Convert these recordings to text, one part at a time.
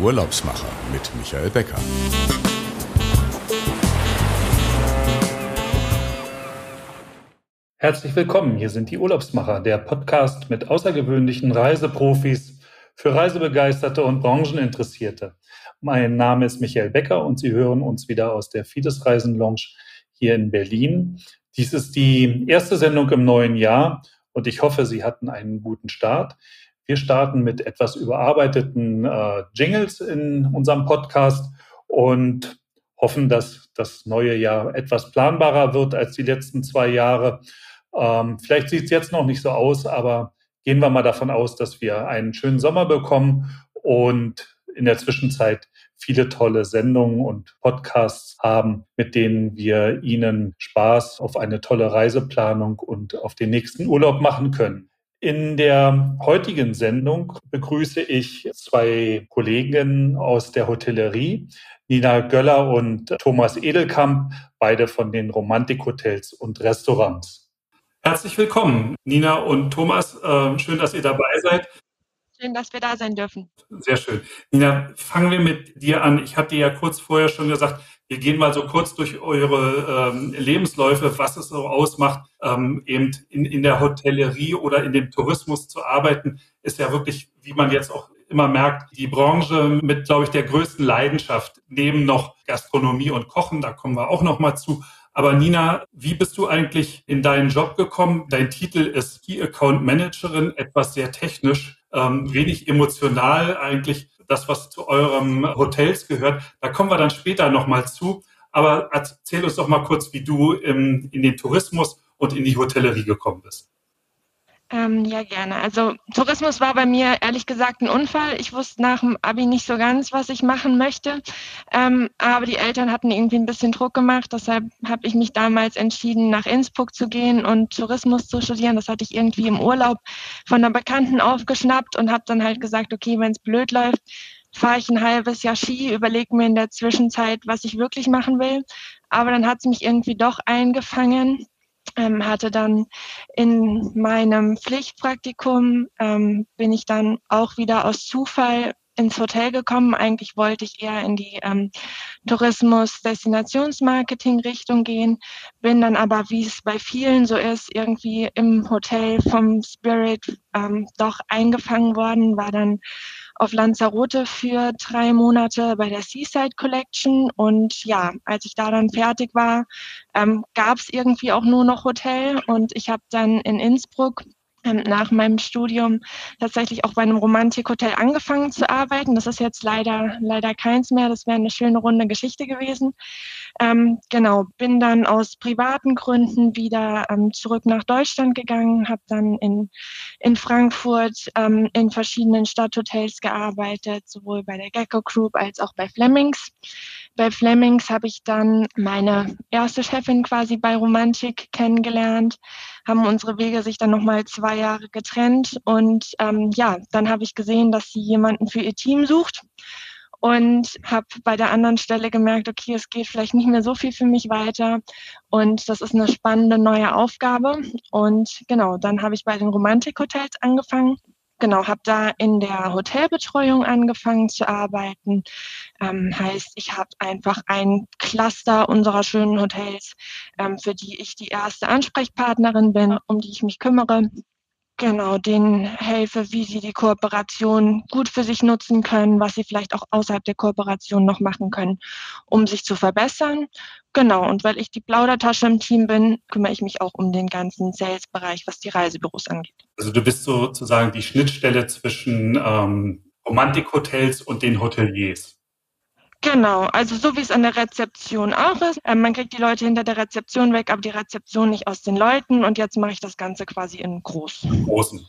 Urlaubsmacher mit Michael Becker. Herzlich willkommen, hier sind die Urlaubsmacher, der Podcast mit außergewöhnlichen Reiseprofis für Reisebegeisterte und Brancheninteressierte. Mein Name ist Michael Becker und Sie hören uns wieder aus der Fides Reisen Lounge hier in Berlin. Dies ist die erste Sendung im neuen Jahr und ich hoffe, Sie hatten einen guten Start. Wir starten mit etwas überarbeiteten äh, Jingles in unserem Podcast und hoffen, dass das neue Jahr etwas planbarer wird als die letzten zwei Jahre. Ähm, vielleicht sieht es jetzt noch nicht so aus, aber gehen wir mal davon aus, dass wir einen schönen Sommer bekommen und in der Zwischenzeit viele tolle Sendungen und Podcasts haben, mit denen wir Ihnen Spaß auf eine tolle Reiseplanung und auf den nächsten Urlaub machen können. In der heutigen Sendung begrüße ich zwei Kolleginnen aus der Hotellerie, Nina Göller und Thomas Edelkamp, beide von den Romantikhotels und Restaurants. Herzlich willkommen, Nina und Thomas. Ähm, schön, dass ihr dabei seid. Schön, dass wir da sein dürfen. Sehr schön. Nina, fangen wir mit dir an. Ich hatte ja kurz vorher schon gesagt, wir gehen mal so kurz durch eure ähm, Lebensläufe, was es so ausmacht, ähm, eben in, in der Hotellerie oder in dem Tourismus zu arbeiten, ist ja wirklich, wie man jetzt auch immer merkt, die Branche mit, glaube ich, der größten Leidenschaft, neben noch Gastronomie und Kochen, da kommen wir auch noch mal zu. Aber Nina, wie bist du eigentlich in deinen Job gekommen? Dein Titel ist Key Account Managerin, etwas sehr technisch ähm, wenig emotional eigentlich das, was zu eurem Hotels gehört. Da kommen wir dann später nochmal zu. Aber erzähl uns doch mal kurz, wie du im, in den Tourismus und in die Hotellerie gekommen bist. Ähm, ja, gerne. Also Tourismus war bei mir ehrlich gesagt ein Unfall. Ich wusste nach dem Abi nicht so ganz, was ich machen möchte. Ähm, aber die Eltern hatten irgendwie ein bisschen Druck gemacht. Deshalb habe ich mich damals entschieden, nach Innsbruck zu gehen und Tourismus zu studieren. Das hatte ich irgendwie im Urlaub von einer Bekannten aufgeschnappt und habe dann halt gesagt, okay, wenn es blöd läuft, fahre ich ein halbes Jahr Ski, überlege mir in der Zwischenzeit, was ich wirklich machen will. Aber dann hat es mich irgendwie doch eingefangen ähm, hatte dann in meinem Pflichtpraktikum, ähm, bin ich dann auch wieder aus Zufall ins Hotel gekommen. Eigentlich wollte ich eher in die ähm, Tourismus-Destinationsmarketing-Richtung gehen, bin dann aber, wie es bei vielen so ist, irgendwie im Hotel vom Spirit ähm, doch eingefangen worden, war dann auf Lanzarote für drei Monate bei der Seaside Collection. Und ja, als ich da dann fertig war, ähm, gab es irgendwie auch nur noch Hotel. Und ich habe dann in Innsbruck nach meinem Studium tatsächlich auch bei einem Romantikhotel angefangen zu arbeiten. Das ist jetzt leider, leider keins mehr. Das wäre eine schöne runde Geschichte gewesen. Ähm, genau, bin dann aus privaten Gründen wieder ähm, zurück nach Deutschland gegangen, habe dann in, in Frankfurt ähm, in verschiedenen Stadthotels gearbeitet, sowohl bei der Gecko Group als auch bei Flemings. Bei Flemings habe ich dann meine erste Chefin quasi bei Romantik kennengelernt, haben unsere Wege sich dann nochmal zwei Jahre getrennt und ähm, ja, dann habe ich gesehen, dass sie jemanden für ihr Team sucht und habe bei der anderen Stelle gemerkt, okay, es geht vielleicht nicht mehr so viel für mich weiter und das ist eine spannende neue Aufgabe und genau, dann habe ich bei den Romantikhotels angefangen genau, habe da in der Hotelbetreuung angefangen zu arbeiten. Ähm, heißt, ich habe einfach ein Cluster unserer schönen Hotels, ähm, für die ich die erste Ansprechpartnerin bin, um die ich mich kümmere. Genau, denen helfe, wie sie die Kooperation gut für sich nutzen können, was sie vielleicht auch außerhalb der Kooperation noch machen können, um sich zu verbessern. Genau, und weil ich die Plaudertasche im Team bin, kümmere ich mich auch um den ganzen Sales-Bereich, was die Reisebüros angeht. Also du bist sozusagen die Schnittstelle zwischen ähm, Romantikhotels und den Hoteliers. Genau, also so wie es an der Rezeption auch ist. Ähm, man kriegt die Leute hinter der Rezeption weg, aber die Rezeption nicht aus den Leuten. Und jetzt mache ich das Ganze quasi in groß. Großen.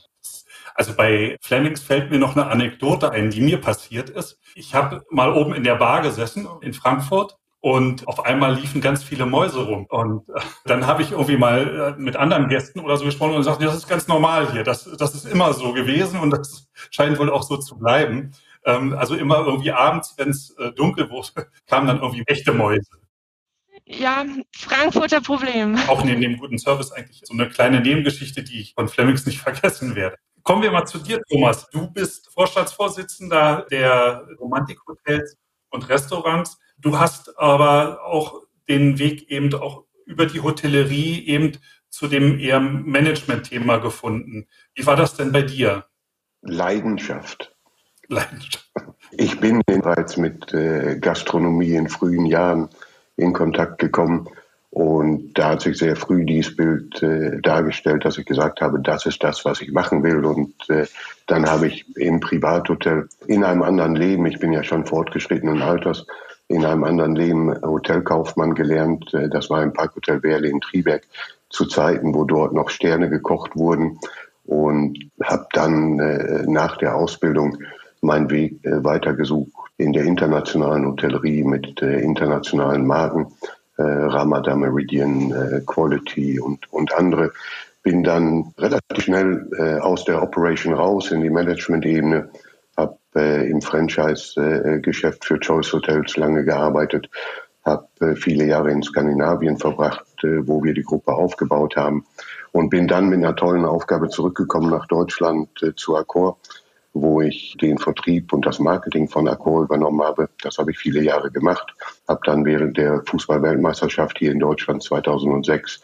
Also bei Flemings fällt mir noch eine Anekdote ein, die mir passiert ist. Ich habe mal oben in der Bar gesessen in Frankfurt und auf einmal liefen ganz viele Mäuse rum. Und äh, dann habe ich irgendwie mal äh, mit anderen Gästen oder so gesprochen und gesagt, das ist ganz normal hier. Das, das ist immer so gewesen und das scheint wohl auch so zu bleiben. Ähm, also immer irgendwie abends, wenn es äh, dunkel wurde, kamen dann irgendwie echte Mäuse. Ja, Frankfurter Problem. Auch neben dem guten Service eigentlich so eine kleine Nebengeschichte, die ich von Flemings nicht vergessen werde. Kommen wir mal zu dir, Thomas. Du bist Vorstandsvorsitzender der Romantikhotels und Restaurants. Du hast aber auch den Weg eben auch über die Hotellerie eben zu dem eher Management-Thema gefunden. Wie war das denn bei dir? Leidenschaft. Leidenschaft. Ich bin bereits mit äh, Gastronomie in frühen Jahren in Kontakt gekommen und da hat sich sehr früh dieses Bild äh, dargestellt, dass ich gesagt habe, das ist das, was ich machen will. Und äh, dann habe ich im Privathotel in einem anderen Leben, ich bin ja schon fortgeschrittenen Alters, in einem anderen Leben Hotelkaufmann gelernt. Äh, das war im Parkhotel Werle in Triberg zu Zeiten, wo dort noch Sterne gekocht wurden. Und habe dann äh, nach der Ausbildung meinen Weg äh, weitergesucht in der internationalen Hotellerie mit äh, internationalen Marken äh, Ramada Meridian, äh, Quality und, und andere. Bin dann relativ schnell äh, aus der Operation raus in die Management-Ebene, habe äh, im Franchise-Geschäft für Choice Hotels lange gearbeitet, habe äh, viele Jahre in Skandinavien verbracht, äh, wo wir die Gruppe aufgebaut haben und bin dann mit einer tollen Aufgabe zurückgekommen nach Deutschland äh, zu Accor wo ich den Vertrieb und das Marketing von Accor übernommen habe. Das habe ich viele Jahre gemacht. Habe dann während der Fußball-Weltmeisterschaft hier in Deutschland 2006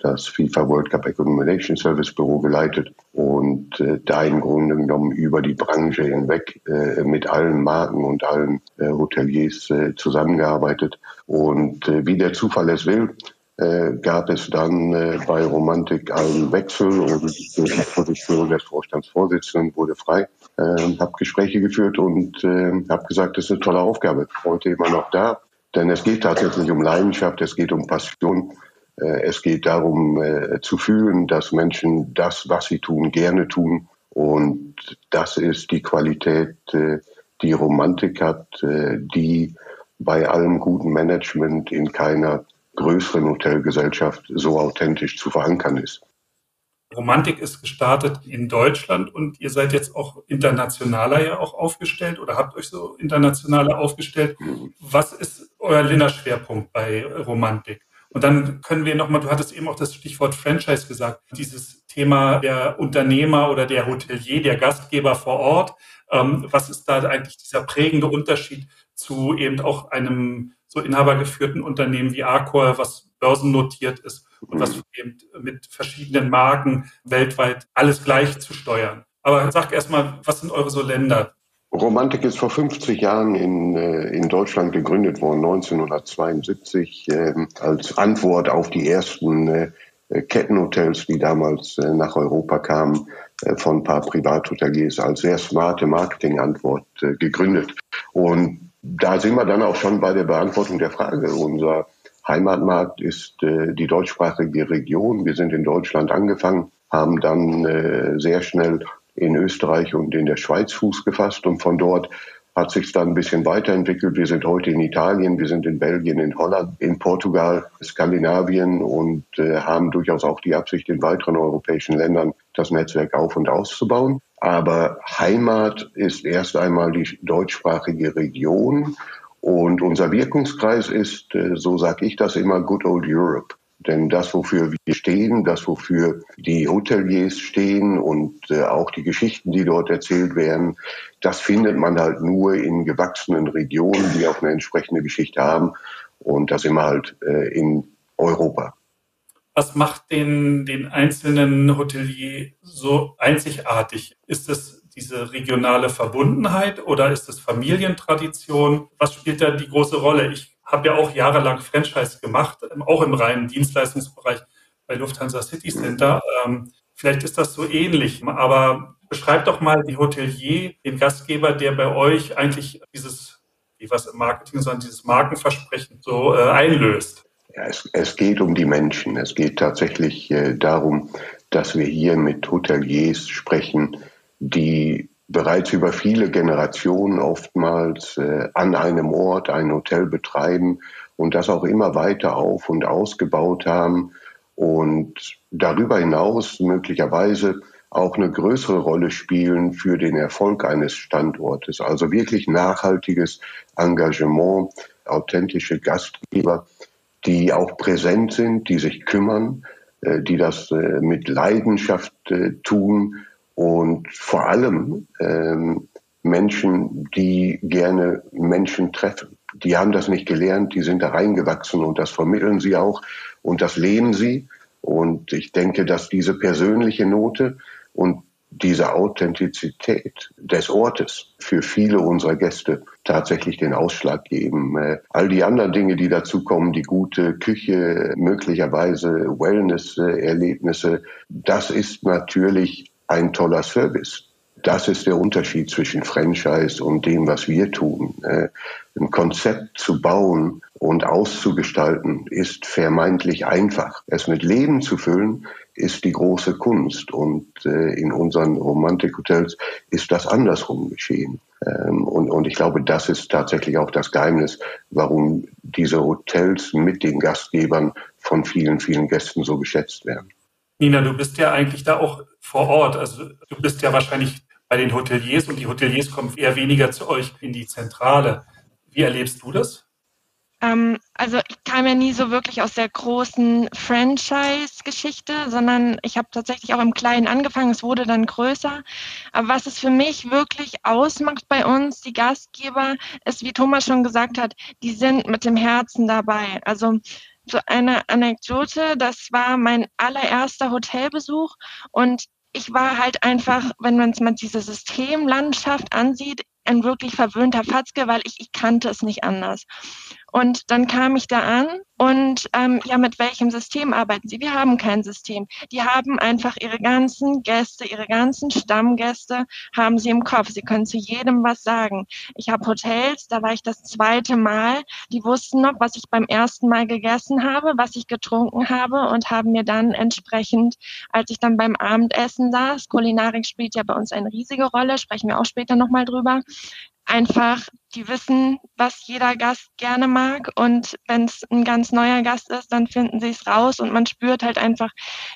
das FIFA World Cup Accommodation Service Büro geleitet und äh, da im Grunde genommen über die Branche hinweg äh, mit allen Marken und allen äh, Hoteliers äh, zusammengearbeitet. Und äh, wie der Zufall es will, äh, gab es dann äh, bei Romantik einen Wechsel und die Position des Vorstandsvorsitzenden wurde frei. Äh, habe Gespräche geführt und äh, habe gesagt, das ist eine tolle Aufgabe. Heute immer noch da, denn es geht tatsächlich um Leidenschaft, es geht um Passion. Äh, es geht darum äh, zu fühlen, dass Menschen das, was sie tun, gerne tun. Und das ist die Qualität, äh, die Romantik hat, äh, die bei allem guten Management in keiner größeren Hotelgesellschaft so authentisch zu verankern ist. Romantik ist gestartet in Deutschland und ihr seid jetzt auch internationaler ja auch aufgestellt oder habt euch so internationaler aufgestellt. Mhm. Was ist euer Länderschwerpunkt bei Romantik? Und dann können wir nochmal, du hattest eben auch das Stichwort Franchise gesagt, dieses Thema der Unternehmer oder der Hotelier, der Gastgeber vor Ort. Ähm, was ist da eigentlich dieser prägende Unterschied zu eben auch einem so inhabergeführten Unternehmen wie Arcor, was börsennotiert ist und was mhm. eben mit verschiedenen Marken weltweit alles gleich zu steuern. Aber sag erstmal, was sind eure so Länder? Romantik ist vor 50 Jahren in, äh, in Deutschland gegründet worden, 1972, äh, als Antwort auf die ersten äh, Kettenhotels, die damals äh, nach Europa kamen, äh, von ein paar Privathoteliers als sehr smarte Marketingantwort äh, gegründet. Und da sind wir dann auch schon bei der Beantwortung der Frage. Unser Heimatmarkt ist äh, die deutschsprachige Region. Wir sind in Deutschland angefangen, haben dann äh, sehr schnell in Österreich und in der Schweiz Fuß gefasst und von dort hat sich dann ein bisschen weiterentwickelt. Wir sind heute in Italien, wir sind in Belgien, in Holland, in Portugal, Skandinavien und äh, haben durchaus auch die Absicht, in weiteren europäischen Ländern das Netzwerk auf und auszubauen. Aber Heimat ist erst einmal die deutschsprachige Region und unser Wirkungskreis ist, äh, so sage ich das immer, Good Old Europe. Denn das, wofür wir stehen, das, wofür die Hoteliers stehen und äh, auch die Geschichten, die dort erzählt werden, das findet man halt nur in gewachsenen Regionen, die auch eine entsprechende Geschichte haben. Und das immer halt äh, in Europa. Was macht den, den einzelnen Hotelier so einzigartig? Ist es diese regionale Verbundenheit oder ist es Familientradition? Was spielt da die große Rolle? Ich habe ja auch jahrelang Franchise gemacht, auch im reinen Dienstleistungsbereich bei Lufthansa City Center. Ähm, vielleicht ist das so ähnlich, aber beschreibt doch mal die Hotelier, den Gastgeber, der bei euch eigentlich dieses, wie was im Marketing, sondern dieses Markenversprechen so äh, einlöst. Es, es, geht um die Menschen. Es geht tatsächlich äh, darum, dass wir hier mit Hoteliers sprechen, die bereits über viele Generationen oftmals äh, an einem Ort ein Hotel betreiben und das auch immer weiter auf und ausgebaut haben und darüber hinaus möglicherweise auch eine größere Rolle spielen für den Erfolg eines Standortes. Also wirklich nachhaltiges Engagement, authentische Gastgeber, die auch präsent sind, die sich kümmern, äh, die das äh, mit Leidenschaft äh, tun und vor allem ähm, Menschen, die gerne Menschen treffen. Die haben das nicht gelernt, die sind da reingewachsen und das vermitteln sie auch und das leben sie. Und ich denke, dass diese persönliche Note und diese Authentizität des Ortes für viele unserer Gäste tatsächlich den Ausschlag geben. Äh, all die anderen Dinge, die dazu kommen, die gute Küche, möglicherweise Wellness-Erlebnisse, das ist natürlich ein toller Service. Das ist der Unterschied zwischen Franchise und dem, was wir tun. Äh, ein Konzept zu bauen und auszugestalten ist vermeintlich einfach. Es mit Leben zu füllen ist die große Kunst. Und äh, in unseren Romantikhotels ist das andersrum geschehen. Ähm, und, und ich glaube, das ist tatsächlich auch das Geheimnis, warum diese Hotels mit den Gastgebern von vielen, vielen Gästen so geschätzt werden. Nina, du bist ja eigentlich da auch vor Ort. Also du bist ja wahrscheinlich bei den Hoteliers und die Hoteliers kommen eher weniger zu euch in die Zentrale. Wie erlebst du das? Ähm, also ich kam ja nie so wirklich aus der großen Franchise-Geschichte, sondern ich habe tatsächlich auch im Kleinen angefangen. Es wurde dann größer. Aber was es für mich wirklich ausmacht bei uns, die Gastgeber, ist, wie Thomas schon gesagt hat, die sind mit dem Herzen dabei. Also so eine Anekdote, das war mein allererster Hotelbesuch und ich war halt einfach, wenn man mal diese Systemlandschaft ansieht, ein wirklich verwöhnter Fatzke, weil ich, ich kannte es nicht anders. Und dann kam ich da an und ähm, ja, mit welchem System arbeiten Sie? Wir haben kein System. Die haben einfach ihre ganzen Gäste, ihre ganzen Stammgäste haben sie im Kopf. Sie können zu jedem was sagen. Ich habe Hotels, da war ich das zweite Mal. Die wussten noch, was ich beim ersten Mal gegessen habe, was ich getrunken habe und haben mir dann entsprechend, als ich dann beim Abendessen saß, Kulinarik spielt ja bei uns eine riesige Rolle, sprechen wir auch später nochmal drüber, einfach, die wissen, was jeder Gast gerne mag. Und wenn es ein ganz neuer Gast ist, dann finden sie es raus und man spürt halt einfach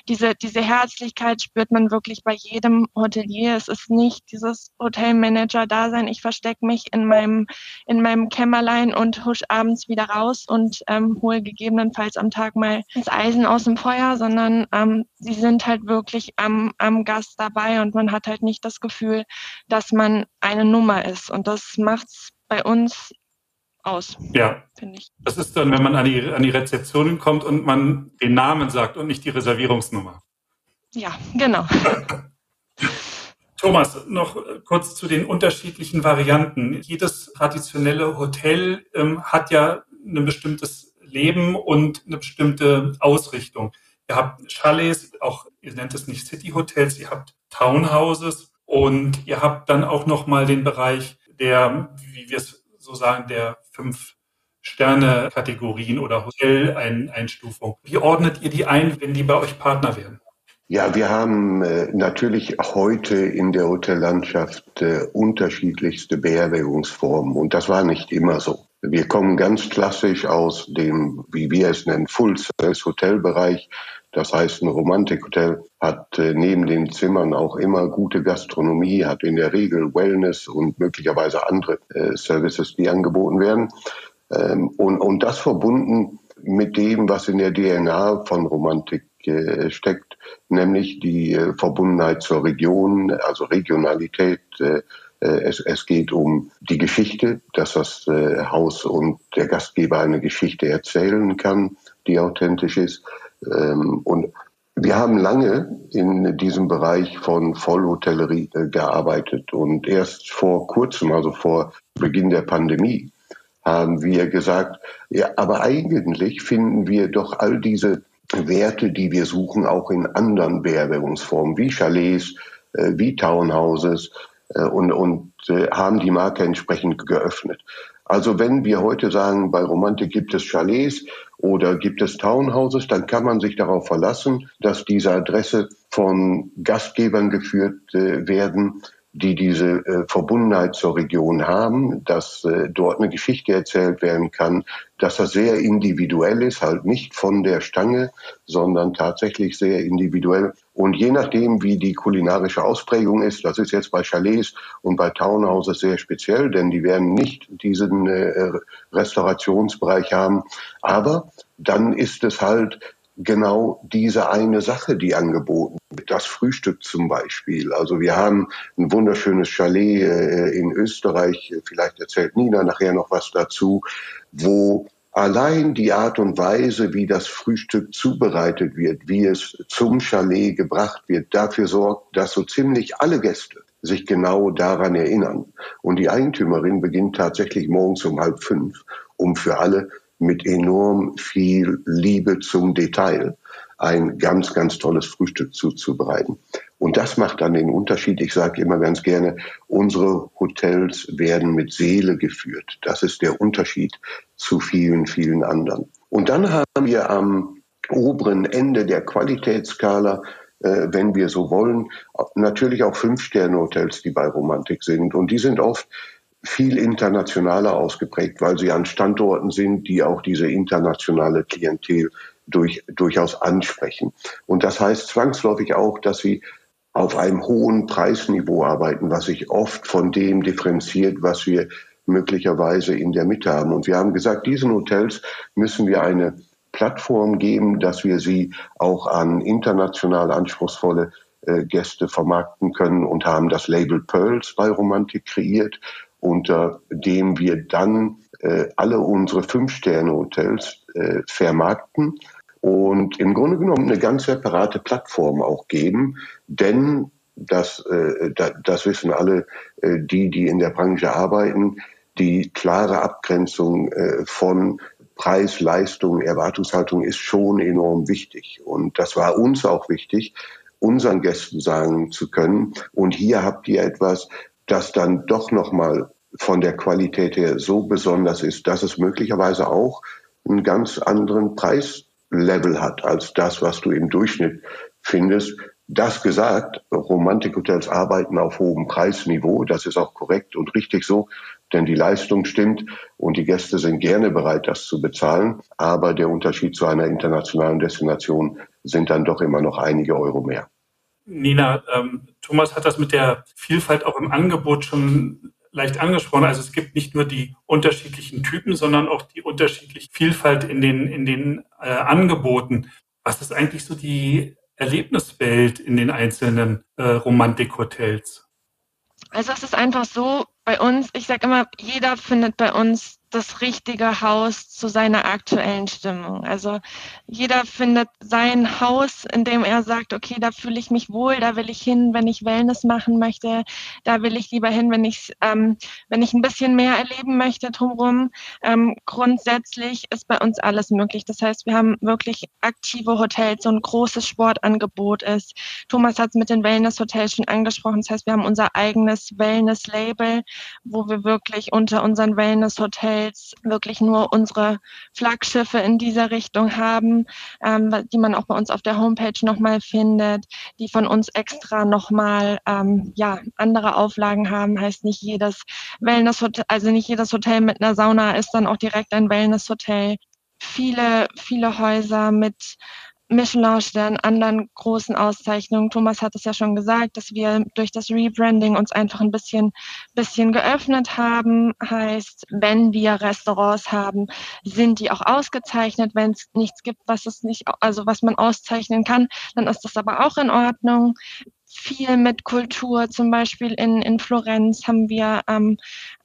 diese, diese Herzlichkeit, spürt man wirklich bei jedem Hotelier. Es ist nicht dieses Hotelmanager-Dasein. Ich verstecke mich in meinem, in meinem Kämmerlein und husch abends wieder raus und ähm, hole gegebenenfalls am Tag mal das Eisen aus dem Feuer, sondern ähm, sie sind halt wirklich am, am Gast dabei und man hat halt nicht das Gefühl, dass man eine Nummer ist. Und das das macht's bei uns aus. Ja, finde ich. Das ist dann, wenn man an die, an die Rezeptionen kommt und man den Namen sagt und nicht die Reservierungsnummer. Ja, genau. Thomas, noch kurz zu den unterschiedlichen Varianten. Jedes traditionelle Hotel ähm, hat ja ein bestimmtes Leben und eine bestimmte Ausrichtung. Ihr habt Chalets, auch ihr nennt es nicht City Hotels, ihr habt Townhouses und ihr habt dann auch noch mal den Bereich der, wie wir es so sagen, der fünf Sterne-Kategorien oder Hotel-Einstufung. Wie ordnet ihr die ein, wenn die bei euch Partner werden? Ja, wir haben äh, natürlich heute in der Hotellandschaft äh, unterschiedlichste Beherbergungsformen und das war nicht immer so. Wir kommen ganz klassisch aus dem, wie wir es nennen, Full-Service-Hotelbereich. Das heißt, ein Romantikhotel hat äh, neben den Zimmern auch immer gute Gastronomie, hat in der Regel Wellness und möglicherweise andere äh, Services, die angeboten werden. Ähm, und, und das verbunden mit dem, was in der DNA von Romantik äh, steckt, nämlich die äh, Verbundenheit zur Region, also Regionalität. Äh, äh, es, es, geht um die Geschichte, dass das Haus und der Gastgeber eine Geschichte erzählen kann, die authentisch ist. Ähm, und wir haben lange in diesem Bereich von Vollhotellerie äh, gearbeitet und erst vor kurzem, also vor Beginn der Pandemie, haben wir gesagt, ja, aber eigentlich finden wir doch all diese Werte, die wir suchen, auch in anderen Beherbergungsformen, wie Chalets, äh, wie Townhouses und, und haben die Marke entsprechend geöffnet. Also wenn wir heute sagen, bei Romantik gibt es Chalets oder gibt es Townhouses, dann kann man sich darauf verlassen, dass diese Adresse von Gastgebern geführt äh, werden, die diese äh, Verbundenheit zur Region haben, dass äh, dort eine Geschichte erzählt werden kann, dass das sehr individuell ist, halt nicht von der Stange, sondern tatsächlich sehr individuell. Und je nachdem, wie die kulinarische Ausprägung ist, das ist jetzt bei Chalets und bei Townhouses sehr speziell, denn die werden nicht diesen äh, Restaurationsbereich haben. Aber dann ist es halt genau diese eine Sache, die angeboten wird. Das Frühstück zum Beispiel. Also wir haben ein wunderschönes Chalet äh, in Österreich. Vielleicht erzählt Nina nachher noch was dazu, wo allein die Art und Weise, wie das Frühstück zubereitet wird, wie es zum Chalet gebracht wird, dafür sorgt, dass so ziemlich alle Gäste sich genau daran erinnern. Und die Eigentümerin beginnt tatsächlich morgens um halb fünf, um für alle mit enorm viel Liebe zum Detail ein ganz, ganz tolles Frühstück zuzubereiten. Und das macht dann den Unterschied. Ich sage immer ganz gerne, unsere Hotels werden mit Seele geführt. Das ist der Unterschied zu vielen, vielen anderen. Und dann haben wir am oberen Ende der Qualitätsskala, äh, wenn wir so wollen, natürlich auch Fünf-Sterne-Hotels, die bei Romantik sind. Und die sind oft viel internationaler ausgeprägt, weil sie an Standorten sind, die auch diese internationale Klientel durch, durchaus ansprechen. Und das heißt zwangsläufig auch, dass sie auf einem hohen Preisniveau arbeiten, was sich oft von dem differenziert, was wir möglicherweise in der Mitte haben. Und wir haben gesagt, diesen Hotels müssen wir eine Plattform geben, dass wir sie auch an international anspruchsvolle äh, Gäste vermarkten können und haben das Label Pearls bei Romantik kreiert, unter dem wir dann äh, alle unsere Fünf-Sterne-Hotels äh, vermarkten und im Grunde genommen eine ganz separate Plattform auch geben, denn das, äh, das wissen alle äh, die, die in der Branche arbeiten, die klare Abgrenzung äh, von Preis, Leistung, Erwartungshaltung ist schon enorm wichtig. Und das war uns auch wichtig, unseren Gästen sagen zu können. Und hier habt ihr etwas, das dann doch nochmal von der Qualität her so besonders ist, dass es möglicherweise auch einen ganz anderen Preis Level hat als das, was du im Durchschnitt findest. Das gesagt, Romantikhotels arbeiten auf hohem Preisniveau. Das ist auch korrekt und richtig so, denn die Leistung stimmt und die Gäste sind gerne bereit, das zu bezahlen. Aber der Unterschied zu einer internationalen Destination sind dann doch immer noch einige Euro mehr. Nina, ähm, Thomas hat das mit der Vielfalt auch im Angebot schon leicht angesprochen. Also es gibt nicht nur die unterschiedlichen Typen, sondern auch die unterschiedliche Vielfalt in den, in den äh, Angeboten. Was ist eigentlich so die Erlebniswelt in den einzelnen äh, Romantikhotels? Also es ist einfach so bei uns, ich sage immer, jeder findet bei uns das richtige Haus zu seiner aktuellen Stimmung. Also jeder findet sein Haus, in dem er sagt, okay, da fühle ich mich wohl, da will ich hin, wenn ich Wellness machen möchte, da will ich lieber hin, wenn ich, ähm, wenn ich ein bisschen mehr erleben möchte drumherum. Ähm, grundsätzlich ist bei uns alles möglich. Das heißt, wir haben wirklich aktive Hotels, so ein großes Sportangebot ist. Thomas hat es mit den Wellness-Hotels schon angesprochen. Das heißt, wir haben unser eigenes Wellness-Label, wo wir wirklich unter unseren Wellness-Hotels Hotels wirklich nur unsere Flaggschiffe in dieser Richtung haben, ähm, die man auch bei uns auf der Homepage nochmal findet, die von uns extra nochmal ähm, ja, andere Auflagen haben. Heißt nicht jedes Wellness-Hotel, also nicht jedes Hotel mit einer Sauna ist dann auch direkt ein Wellness-Hotel. Viele, viele Häuser mit Michelin-Stern, anderen großen Auszeichnungen. Thomas hat es ja schon gesagt, dass wir durch das Rebranding uns einfach ein bisschen, bisschen geöffnet haben. Heißt, wenn wir Restaurants haben, sind die auch ausgezeichnet. Wenn es nichts gibt, was es nicht, also was man auszeichnen kann, dann ist das aber auch in Ordnung viel mit Kultur. Zum Beispiel in, in Florenz haben wir ähm,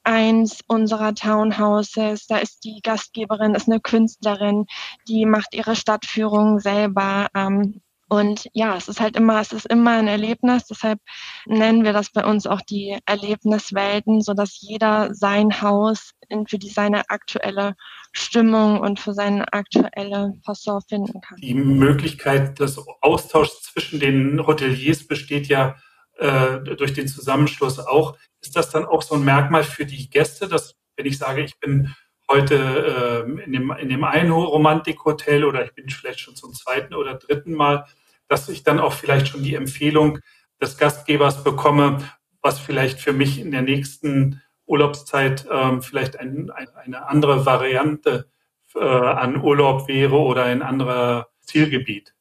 eins unserer Townhouses. Da ist die Gastgeberin, ist eine Künstlerin, die macht ihre Stadtführung selber. Ähm, und ja, es ist halt immer, es ist immer ein Erlebnis. Deshalb nennen wir das bei uns auch die Erlebniswelten, so dass jeder sein Haus für die seine aktuelle Stimmung und für seine aktuelle Fasson finden kann. Die Möglichkeit des Austauschs zwischen den Hoteliers besteht ja äh, durch den Zusammenschluss auch. Ist das dann auch so ein Merkmal für die Gäste, dass wenn ich sage, ich bin heute äh, in, dem, in dem einen Romantikhotel oder ich bin vielleicht schon zum zweiten oder dritten Mal, dass ich dann auch vielleicht schon die Empfehlung des Gastgebers bekomme, was vielleicht für mich in der nächsten Urlaubszeit ähm, vielleicht ein, ein, eine andere Variante äh, an Urlaub wäre oder ein anderer Zielgebiet.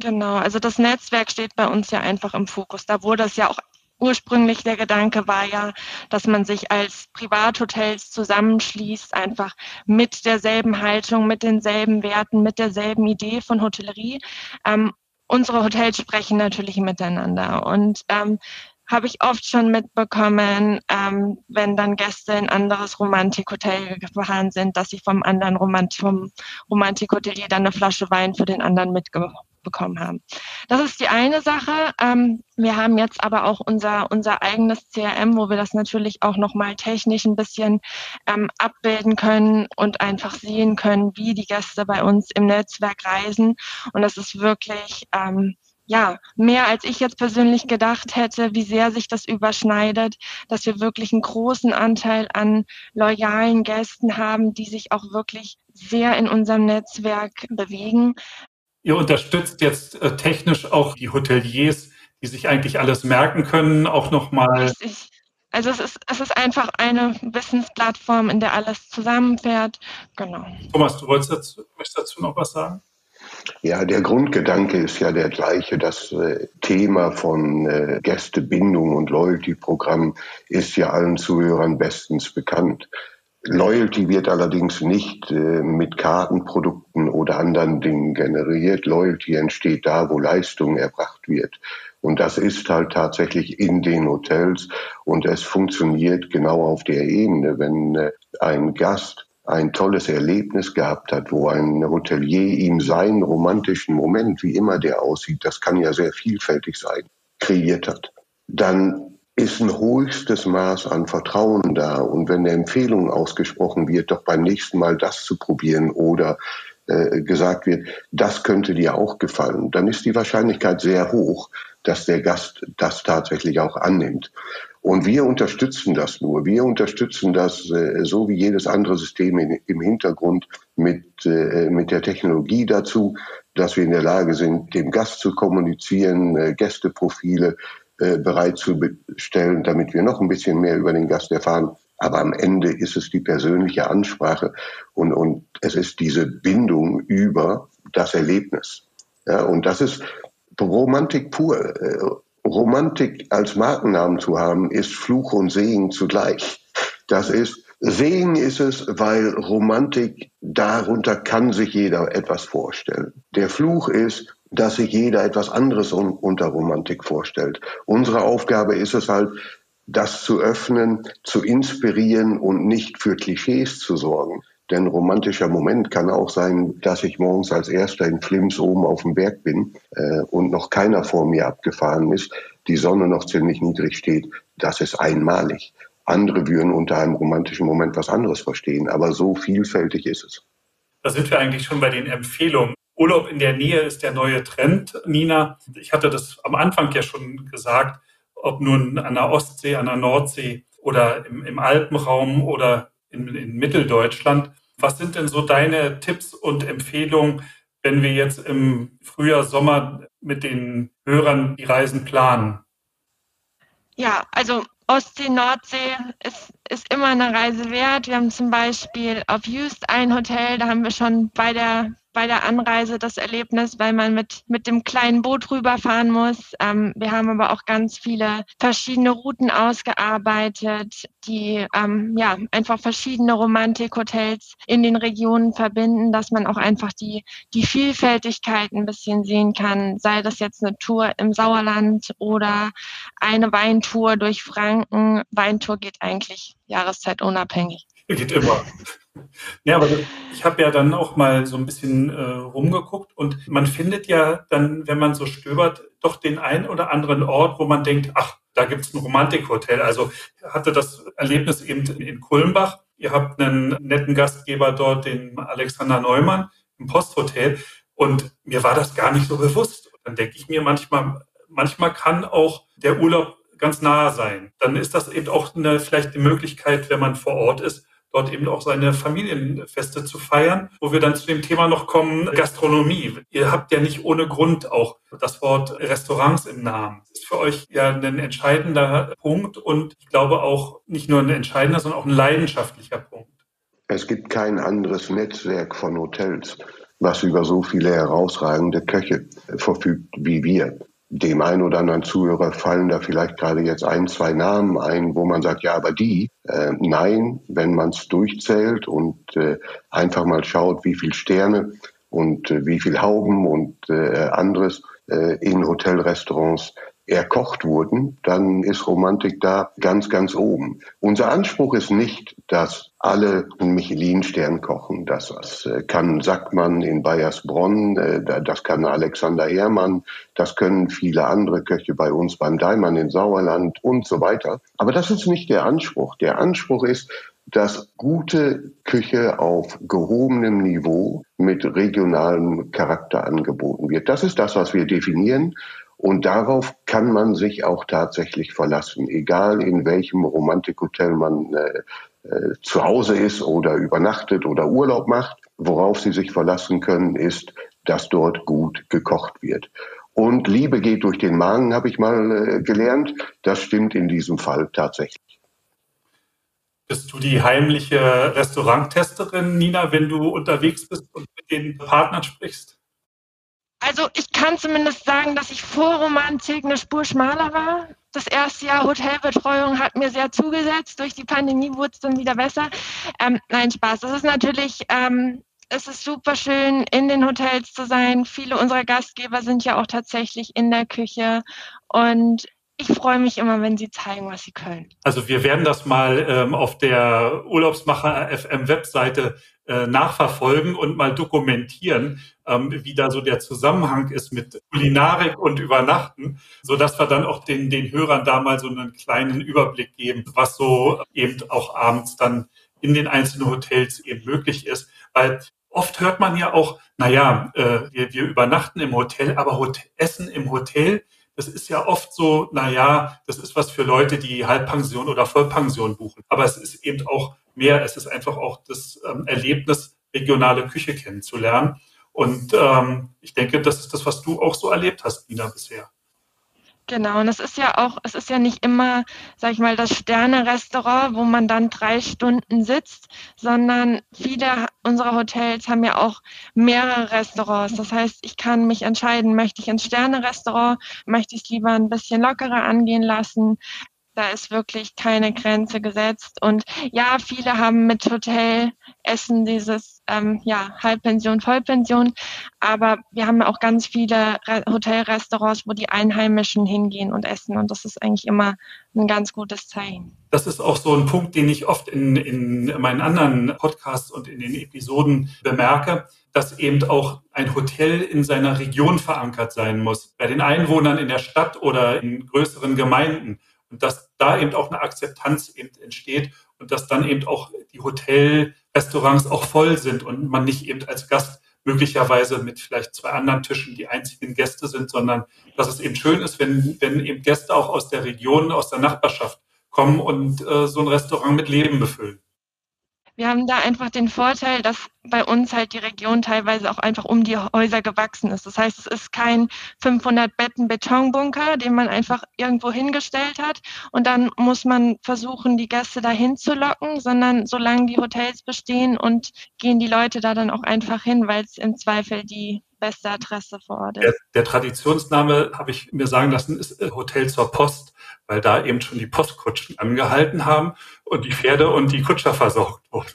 Genau, also das Netzwerk steht bei uns ja einfach im Fokus. Da wurde es ja auch ursprünglich der Gedanke war ja, dass man sich als Privathotels zusammenschließt, einfach mit derselben Haltung, mit denselben Werten, mit derselben Idee von Hotellerie. Ähm, unsere Hotels sprechen natürlich miteinander. Und ähm, habe ich oft schon mitbekommen, ähm, wenn dann Gäste in anderes Romantikhotel gefahren sind, dass sie vom anderen Romant vom Romantikhotelier dann eine Flasche Wein für den anderen mitbekommen haben. Das ist die eine Sache. Ähm, wir haben jetzt aber auch unser, unser eigenes CRM, wo wir das natürlich auch nochmal technisch ein bisschen ähm, abbilden können und einfach sehen können, wie die Gäste bei uns im Netzwerk reisen. Und das ist wirklich ähm, ja, mehr als ich jetzt persönlich gedacht hätte, wie sehr sich das überschneidet, dass wir wirklich einen großen Anteil an loyalen Gästen haben, die sich auch wirklich sehr in unserem Netzwerk bewegen. Ihr unterstützt jetzt äh, technisch auch die Hoteliers, die sich eigentlich alles merken können, auch nochmal. Also es ist, es ist einfach eine Wissensplattform, in der alles zusammenfährt. Genau. Thomas, du wolltest dazu, möchtest dazu noch was sagen? Ja, der Grundgedanke ist ja der gleiche. Das äh, Thema von äh, Gästebindung und Loyalty-Programm ist ja allen Zuhörern bestens bekannt. Loyalty wird allerdings nicht äh, mit Kartenprodukten oder anderen Dingen generiert. Loyalty entsteht da, wo Leistung erbracht wird. Und das ist halt tatsächlich in den Hotels und es funktioniert genau auf der Ebene. Wenn äh, ein Gast ein tolles Erlebnis gehabt hat, wo ein Hotelier ihm seinen romantischen Moment, wie immer der aussieht, das kann ja sehr vielfältig sein, kreiert hat, dann ist ein höchstes Maß an Vertrauen da. Und wenn eine Empfehlung ausgesprochen wird, doch beim nächsten Mal das zu probieren oder äh, gesagt wird, das könnte dir auch gefallen, dann ist die Wahrscheinlichkeit sehr hoch, dass der Gast das tatsächlich auch annimmt. Und wir unterstützen das nur. Wir unterstützen das äh, so wie jedes andere System in, im Hintergrund mit, äh, mit der Technologie dazu, dass wir in der Lage sind, dem Gast zu kommunizieren, äh, Gästeprofile äh, bereitzustellen, damit wir noch ein bisschen mehr über den Gast erfahren. Aber am Ende ist es die persönliche Ansprache und, und es ist diese Bindung über das Erlebnis. Ja, und das ist Romantik pur. Äh, Romantik als Markennamen zu haben, ist Fluch und Segen zugleich. Das ist, Segen ist es, weil Romantik, darunter kann sich jeder etwas vorstellen. Der Fluch ist, dass sich jeder etwas anderes unter Romantik vorstellt. Unsere Aufgabe ist es halt, das zu öffnen, zu inspirieren und nicht für Klischees zu sorgen. Denn romantischer Moment kann auch sein, dass ich morgens als Erster in Flims oben auf dem Berg bin äh, und noch keiner vor mir abgefahren ist, die Sonne noch ziemlich niedrig steht. Das ist einmalig. Andere würden unter einem romantischen Moment was anderes verstehen, aber so vielfältig ist es. Da sind wir eigentlich schon bei den Empfehlungen. Urlaub in der Nähe ist der neue Trend, Nina. Ich hatte das am Anfang ja schon gesagt, ob nun an der Ostsee, an der Nordsee oder im, im Alpenraum oder in, in Mitteldeutschland. Was sind denn so deine Tipps und Empfehlungen, wenn wir jetzt im Frühjahr, Sommer mit den Hörern die Reisen planen? Ja, also Ostsee, Nordsee ist, ist immer eine Reise wert. Wir haben zum Beispiel auf Just ein Hotel, da haben wir schon bei der bei der Anreise das Erlebnis, weil man mit, mit dem kleinen Boot rüberfahren muss. Ähm, wir haben aber auch ganz viele verschiedene Routen ausgearbeitet, die ähm, ja einfach verschiedene Romantikhotels in den Regionen verbinden, dass man auch einfach die, die Vielfältigkeit ein bisschen sehen kann, sei das jetzt eine Tour im Sauerland oder eine Weintour durch Franken. Weintour geht eigentlich jahreszeitunabhängig. Geht immer. Ja, aber ich habe ja dann auch mal so ein bisschen äh, rumgeguckt und man findet ja dann, wenn man so stöbert, doch den einen oder anderen Ort, wo man denkt, ach, da gibt es ein Romantikhotel. Also hatte das Erlebnis eben in Kulmbach. Ihr habt einen netten Gastgeber dort, den Alexander Neumann im Posthotel. Und mir war das gar nicht so bewusst. Und dann denke ich mir manchmal, manchmal kann auch der Urlaub ganz nah sein. Dann ist das eben auch eine, vielleicht die Möglichkeit, wenn man vor Ort ist, dort eben auch seine Familienfeste zu feiern, wo wir dann zu dem Thema noch kommen, Gastronomie. Ihr habt ja nicht ohne Grund auch das Wort Restaurants im Namen. Das ist für euch ja ein entscheidender Punkt und ich glaube auch nicht nur ein entscheidender, sondern auch ein leidenschaftlicher Punkt. Es gibt kein anderes Netzwerk von Hotels, was über so viele herausragende Köche verfügt wie wir. Dem einen oder anderen Zuhörer fallen da vielleicht gerade jetzt ein, zwei Namen ein, wo man sagt, ja, aber die. Äh, nein, wenn man es durchzählt und äh, einfach mal schaut, wie viel Sterne und äh, wie viel Hauben und äh, anderes äh, in Hotelrestaurants erkocht wurden, dann ist Romantik da ganz, ganz oben. Unser Anspruch ist nicht, dass alle Michelin-Stern kochen. Das äh, kann Sackmann in Bayersbronn, äh, das kann Alexander Herrmann, das können viele andere Köche bei uns beim Daimann in Sauerland und so weiter. Aber das ist nicht der Anspruch. Der Anspruch ist, dass gute Küche auf gehobenem Niveau mit regionalem Charakter angeboten wird. Das ist das, was wir definieren. Und darauf kann man sich auch tatsächlich verlassen, egal in welchem Romantikhotel man äh, äh, zu Hause ist oder übernachtet oder Urlaub macht. Worauf Sie sich verlassen können, ist, dass dort gut gekocht wird. Und Liebe geht durch den Magen, habe ich mal äh, gelernt. Das stimmt in diesem Fall tatsächlich. Bist du die heimliche Restauranttesterin, Nina, wenn du unterwegs bist und mit den Partnern sprichst? Also ich kann zumindest sagen, dass ich vor Romantik eine Spur schmaler war. Das erste Jahr Hotelbetreuung hat mir sehr zugesetzt. Durch die Pandemie wurde es dann wieder besser. Ähm, nein, Spaß. Das ist natürlich, ähm, es ist super schön, in den Hotels zu sein. Viele unserer Gastgeber sind ja auch tatsächlich in der Küche. Und ich freue mich immer, wenn sie zeigen, was sie können. Also wir werden das mal ähm, auf der Urlaubsmacher FM Webseite äh, nachverfolgen und mal dokumentieren, ähm, wie da so der Zusammenhang ist mit Kulinarik und Übernachten, so dass wir dann auch den, den Hörern da mal so einen kleinen Überblick geben, was so eben auch abends dann in den einzelnen Hotels eben möglich ist. Weil oft hört man ja auch, naja, äh, wir, wir übernachten im Hotel, aber Hotel, Essen im Hotel, das ist ja oft so, naja, das ist was für Leute, die Halbpension oder Vollpension buchen. Aber es ist eben auch mehr, es ist einfach auch das ähm, Erlebnis, regionale Küche kennenzulernen. Und ähm, ich denke, das ist das, was du auch so erlebt hast, Nina, bisher. Genau, und es ist ja auch, es ist ja nicht immer, sag ich mal, das Sterne-Restaurant, wo man dann drei Stunden sitzt, sondern viele unserer Hotels haben ja auch mehrere Restaurants. Das heißt, ich kann mich entscheiden, möchte ich ins Sterne-Restaurant, möchte ich es lieber ein bisschen lockerer angehen lassen, da ist wirklich keine Grenze gesetzt. Und ja, viele haben mit Hotelessen dieses ähm, ja, Halbpension, Vollpension. Aber wir haben auch ganz viele Re Hotelrestaurants, wo die Einheimischen hingehen und essen. Und das ist eigentlich immer ein ganz gutes Zeichen. Das ist auch so ein Punkt, den ich oft in, in meinen anderen Podcasts und in den Episoden bemerke dass eben auch ein Hotel in seiner Region verankert sein muss. Bei den Einwohnern in der Stadt oder in größeren Gemeinden und dass da eben auch eine Akzeptanz eben entsteht und dass dann eben auch die Hotelrestaurants auch voll sind und man nicht eben als Gast möglicherweise mit vielleicht zwei anderen Tischen die einzigen Gäste sind, sondern dass es eben schön ist, wenn, wenn eben Gäste auch aus der Region, aus der Nachbarschaft kommen und äh, so ein Restaurant mit Leben befüllen wir haben da einfach den Vorteil, dass bei uns halt die Region teilweise auch einfach um die Häuser gewachsen ist. Das heißt, es ist kein 500 Betten Betonbunker, den man einfach irgendwo hingestellt hat und dann muss man versuchen, die Gäste dahin zu locken, sondern solange die Hotels bestehen und gehen die Leute da dann auch einfach hin, weil es im Zweifel die beste Adresse vor Ort ist. Der, der Traditionsname, habe ich mir sagen lassen, ist äh, Hotel zur Post, weil da eben schon die Postkutschen angehalten haben und die Pferde und die Kutscher versorgt wurden.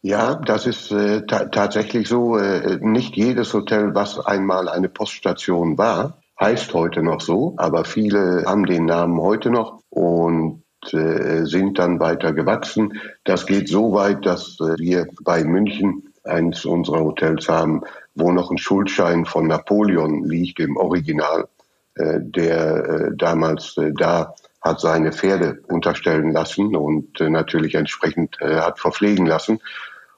Ja, das ist äh, ta tatsächlich so. Äh, nicht jedes Hotel, was einmal eine Poststation war, heißt heute noch so, aber viele haben den Namen heute noch und äh, sind dann weiter gewachsen. Das geht so weit, dass äh, wir bei München eines unserer Hotels haben, wo noch ein Schuldschein von Napoleon liegt im Original, äh, der äh, damals da hat seine Pferde unterstellen lassen und äh, natürlich entsprechend äh, hat verpflegen lassen.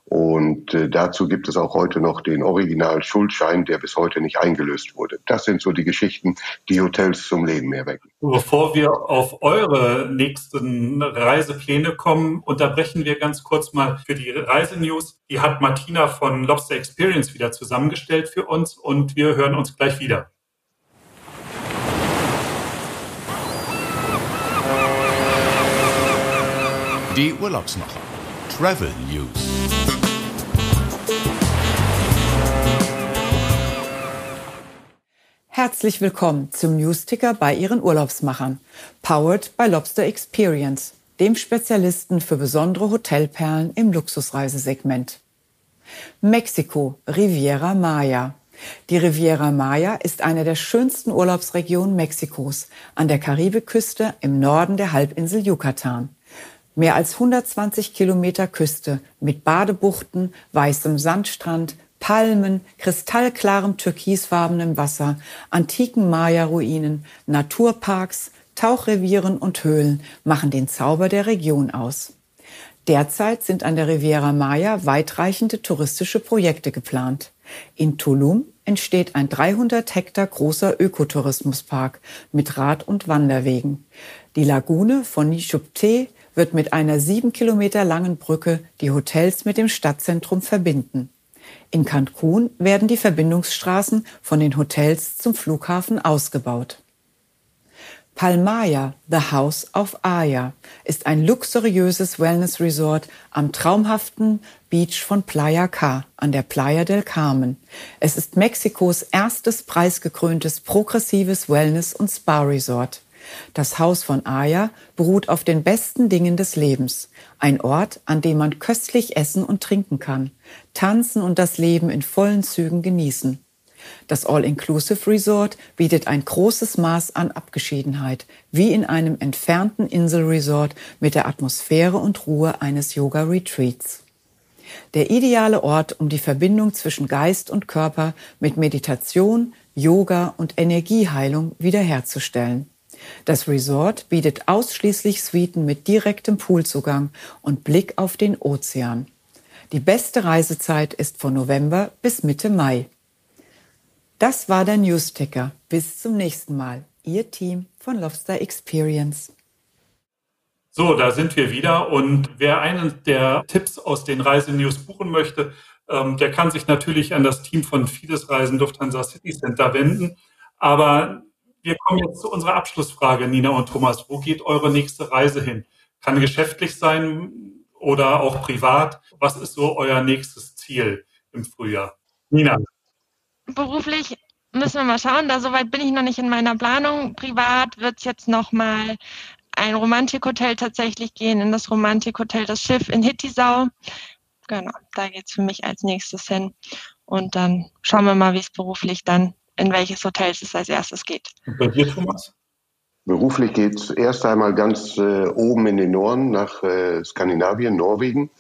Und äh, dazu gibt es auch heute noch den Original-Schuldschein, der bis heute nicht eingelöst wurde. Das sind so die Geschichten, die Hotels zum Leben erwecken. Bevor wir auf eure nächsten Reisepläne kommen, unterbrechen wir ganz kurz mal für die Reisenews. Die hat Martina von Lobster Experience wieder zusammengestellt für uns und wir hören uns gleich wieder. Die Urlaubsmacher. Travel News. Herzlich willkommen zum Newsticker bei Ihren Urlaubsmachern. Powered by Lobster Experience, dem Spezialisten für besondere Hotelperlen im Luxusreisesegment. Mexiko, Riviera Maya. Die Riviera Maya ist eine der schönsten Urlaubsregionen Mexikos an der Karibikküste im Norden der Halbinsel Yucatan. Mehr als 120 Kilometer Küste mit Badebuchten, weißem Sandstrand, Palmen, kristallklarem türkisfarbenem Wasser, antiken Maya-Ruinen, Naturparks, Tauchrevieren und Höhlen machen den Zauber der Region aus. Derzeit sind an der Riviera Maya weitreichende touristische Projekte geplant. In Tulum entsteht ein 300 Hektar großer Ökotourismuspark mit Rad- und Wanderwegen. Die Lagune von Nishupte wird mit einer sieben Kilometer langen Brücke die Hotels mit dem Stadtzentrum verbinden. In Cancun werden die Verbindungsstraßen von den Hotels zum Flughafen ausgebaut. Palmaya, The House of Aya, ist ein luxuriöses Wellness-Resort am traumhaften Beach von Playa Ca an der Playa del Carmen. Es ist Mexikos erstes preisgekröntes progressives Wellness- und Spa-Resort. Das Haus von Aya beruht auf den besten Dingen des Lebens. Ein Ort, an dem man köstlich essen und trinken kann, tanzen und das Leben in vollen Zügen genießen. Das All-Inclusive Resort bietet ein großes Maß an Abgeschiedenheit, wie in einem entfernten Inselresort mit der Atmosphäre und Ruhe eines Yoga-Retreats. Der ideale Ort, um die Verbindung zwischen Geist und Körper mit Meditation, Yoga und Energieheilung wiederherzustellen. Das Resort bietet ausschließlich Suiten mit direktem Poolzugang und Blick auf den Ozean. Die beste Reisezeit ist von November bis Mitte Mai. Das war der Newsticker. Bis zum nächsten Mal. Ihr Team von Lobster Experience. So, da sind wir wieder. Und wer einen der Tipps aus den Reisenews buchen möchte, ähm, der kann sich natürlich an das Team von Fides Reisen Lufthansa City Center wenden. Aber wir kommen jetzt zu unserer Abschlussfrage, Nina und Thomas. Wo geht eure nächste Reise hin? Kann geschäftlich sein oder auch privat? Was ist so euer nächstes Ziel im Frühjahr? Nina beruflich müssen wir mal schauen. Da soweit bin ich noch nicht in meiner Planung. Privat wird es jetzt noch mal ein Romantikhotel tatsächlich gehen, in das Romantikhotel Das Schiff in Hittisau. Genau, da geht es für mich als nächstes hin. Und dann schauen wir mal, wie es beruflich dann, in welches Hotel es als erstes geht. Und bei dir, Thomas? Beruflich geht es erst einmal ganz äh, oben in den Norden nach äh, Skandinavien, Norwegen,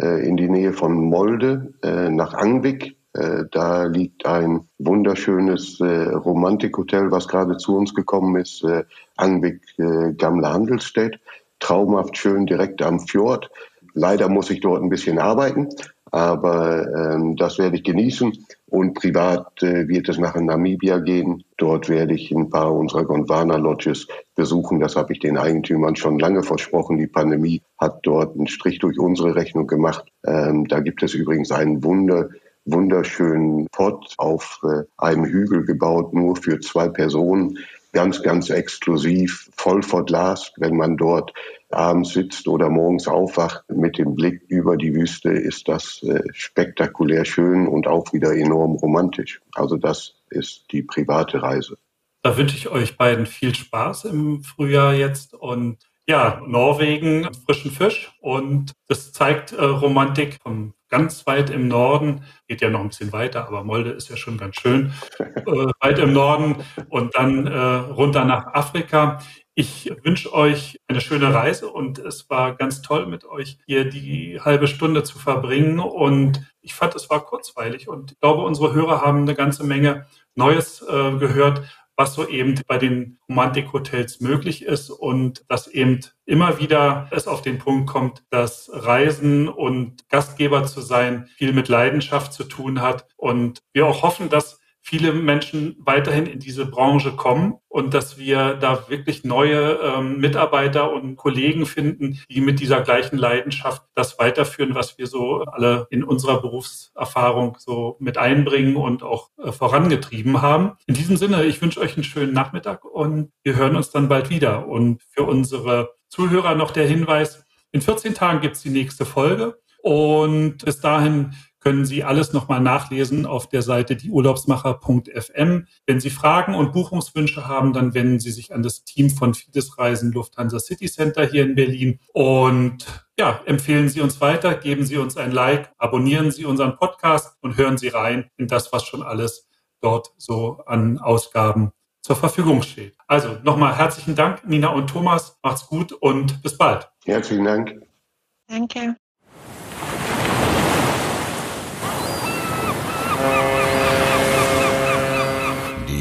äh, in die Nähe von Molde, äh, nach Angvik äh, da liegt ein wunderschönes äh, Romantikhotel, was gerade zu uns gekommen ist, äh, Angvik äh, Gamle Handelsstedt. Traumhaft schön direkt am Fjord. Leider muss ich dort ein bisschen arbeiten, aber ähm, das werde ich genießen. Und privat äh, wird es nach Namibia gehen. Dort werde ich ein paar unserer Gondwana-Lodges besuchen. Das habe ich den Eigentümern schon lange versprochen. Die Pandemie hat dort einen Strich durch unsere Rechnung gemacht. Ähm, da gibt es übrigens einen Wunder wunderschönen Pott auf äh, einem Hügel gebaut, nur für zwei Personen. Ganz, ganz exklusiv, voll verglast. Wenn man dort abends sitzt oder morgens aufwacht mit dem Blick über die Wüste, ist das äh, spektakulär schön und auch wieder enorm romantisch. Also das ist die private Reise. Da wünsche ich euch beiden viel Spaß im Frühjahr jetzt und ja, Norwegen, frischen Fisch und das zeigt äh, Romantik vom ganz weit im Norden, geht ja noch ein bisschen weiter, aber Molde ist ja schon ganz schön, äh, weit im Norden und dann äh, runter nach Afrika. Ich wünsche euch eine schöne Reise und es war ganz toll mit euch hier die halbe Stunde zu verbringen und ich fand, es war kurzweilig und ich glaube, unsere Hörer haben eine ganze Menge Neues äh, gehört, was so eben bei den Romantikhotels möglich ist und dass eben immer wieder es auf den Punkt kommt, dass Reisen und Gastgeber zu sein viel mit Leidenschaft zu tun hat. Und wir auch hoffen, dass viele Menschen weiterhin in diese Branche kommen und dass wir da wirklich neue ähm, Mitarbeiter und Kollegen finden, die mit dieser gleichen Leidenschaft das weiterführen, was wir so alle in unserer Berufserfahrung so mit einbringen und auch äh, vorangetrieben haben. In diesem Sinne, ich wünsche euch einen schönen Nachmittag und wir hören uns dann bald wieder. Und für unsere Zuhörer noch der Hinweis, in 14 Tagen gibt es die nächste Folge und bis dahin können Sie alles nochmal nachlesen auf der Seite dieurlaubsmacher.fm. Wenn Sie Fragen und Buchungswünsche haben, dann wenden Sie sich an das Team von Fides Reisen Lufthansa City Center hier in Berlin. Und ja, empfehlen Sie uns weiter, geben Sie uns ein Like, abonnieren Sie unseren Podcast und hören Sie rein in das, was schon alles dort so an Ausgaben zur Verfügung steht. Also nochmal herzlichen Dank, Nina und Thomas. Macht's gut und bis bald. Herzlichen Dank. Danke. Die